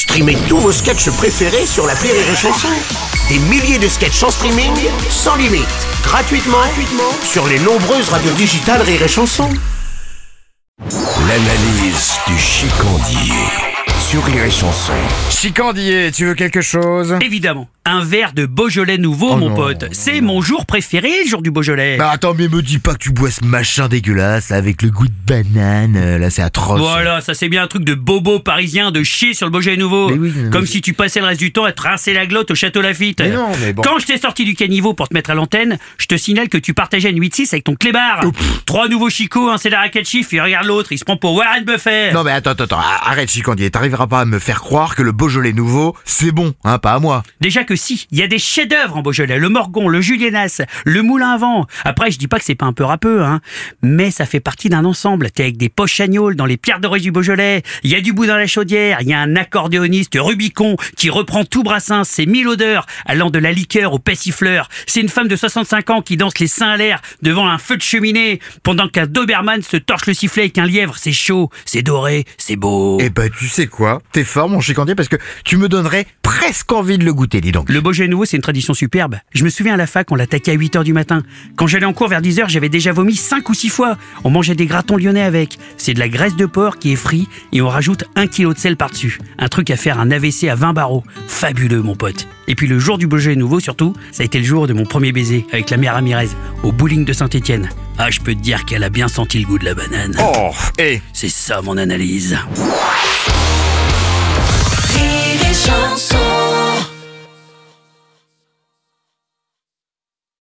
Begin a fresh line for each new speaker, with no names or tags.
Streamez tous vos sketchs préférés sur la Rire et Chanson. Des milliers de sketchs en streaming, sans limite, gratuitement, gratuitement sur les nombreuses radios digitales Rire et Chanson. L'analyse du chicandier sur Rire et Chanson.
Chicandier, tu veux quelque chose?
Évidemment, un verre de Beaujolais nouveau,
Oh
mon
non,
pote. C'est mon jour préféré, le jour du Beaujolais.
Bah attends, mais me dis pas que tu bois ce machin dégueulasse là, avec le goût de banane, euh, là c'est atroce.
Voilà, ça c'est bien un truc de bobo parisien de chier sur le Beaujolais nouveau.
Mais oui, mais-
Comme si tu passais le reste du temps à te rincer la glotte au château Lafitte.
Mais non, mais bon.
Quand je t'ai sorti du caniveau pour te mettre à l'antenne, je te signale que tu partageais une 8-6 avec ton clébard. Trois nouveaux chicots, un c'est la raquette chiffre, et regarde l'autre, il se prend pour Warren Buffett.
Non mais attends, attends, attends, arrête Chicandier, t'arriveras pas à me faire croire que le Beaujolais nouveau, c'est bon, hein, pas à moi.
Déjà que il y a des chefs-d'œuvre en Beaujolais, le Morgon, le Julienas, le Moulin à vent. Après, je dis pas que c'est pas un peu râpeux, hein, mais ça fait partie d'un ensemble. T'es avec des poches chagnoles dans les pierres d'origine du Beaujolais. Il y a du bout dans la chaudière, il y a un accordéoniste Rubicon qui reprend tout brassin, ses mille odeurs, allant de la liqueur au pessifleur. C'est une femme de 65 ans qui danse les seins à l'air devant un feu de cheminée, pendant qu'un Doberman se torche le sifflet avec un lièvre. C'est chaud, c'est doré, c'est beau.
Eh bah tu sais quoi, t'es fort mon Chicandier parce que tu me donnerais presque envie de le goûter, dis donc.
Le Beaujolais nouveau, c'est une tradition superbe. Je me souviens à la fac, on l'attaquait à 8h du matin. Quand j'allais en cours vers 10h, j'avais déjà vomi 5 ou 6 fois. On mangeait des gratons lyonnais avec. C'est de la graisse de porc qui est frite et on rajoute un kilo de sel par-dessus. Un truc à faire un AVC à 20 barreaux. Fabuleux, mon pote. Et puis le jour du Beaujolais nouveau, surtout, ça a été le jour de mon premier baiser avec la mère Ramirez au bowling de Saint-Etienne. Ah, je peux te dire qu'elle a bien senti le goût de la banane.
Oh, eh
C'est ça mon analyse.